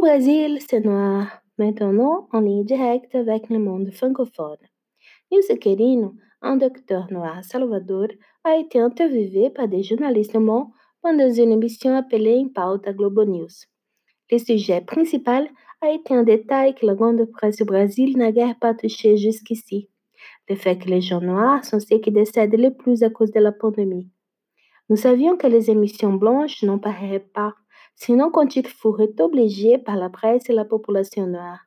Au Brésil, c'est noir. Maintenant, en ligne directe avec le monde francophone. Nilce Querino, un docteur noir Salvador, a été interviewé par des journalistes allemands pendant une émission appelée Pauta Globo News. Le sujet principal a été un détail que la grande presse du Brésil n'a guère pas touché jusqu'ici. Le fait que les gens noirs sont ceux qui décèdent le plus à cause de la pandémie. Nous savions que les émissions blanches n'en parleraient pas, sinon quand il feraient obligés par la presse et la population noire.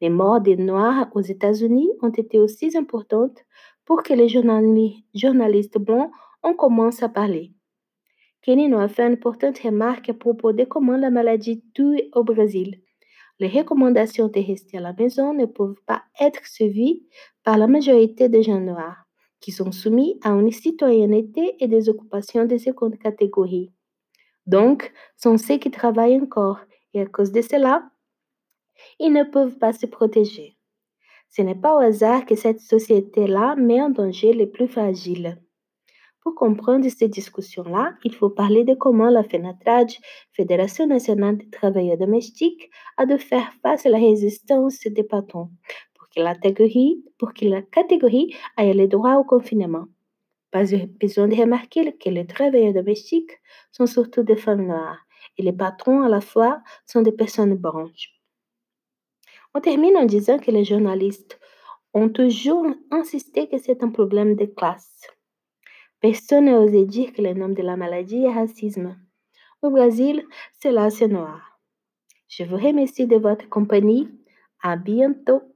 Les morts des Noirs aux États-Unis ont été aussi importantes pour que les journalistes blancs en commencent à parler. Kenino a fait une importante remarque à propos de comment la maladie tue au Brésil. Les recommandations de rester à la maison ne peuvent pas être suivies par la majorité des gens noirs, qui sont soumis à une citoyenneté et des occupations de seconde catégorie. Donc, sont ceux qui travaillent encore, et à cause de cela, ils ne peuvent pas se protéger. Ce n'est pas au hasard que cette société-là met en danger les plus fragiles. Pour comprendre ces discussions-là, il faut parler de comment la FENATRAD, Fédération nationale des travailleurs domestiques, a de faire face à la résistance des patrons pour que la catégorie, pour que la catégorie ait le droit au confinement. Pas besoin de remarquer que les travailleurs domestiques sont surtout des femmes noires et les patrons à la fois sont des personnes blanches. On termine en disant que les journalistes ont toujours insisté que c'est un problème de classe. Personne n'a osé dire que le nom de la maladie est racisme. Au Brésil, c'est là, c'est noir. Je vous remercie de votre compagnie. À bientôt.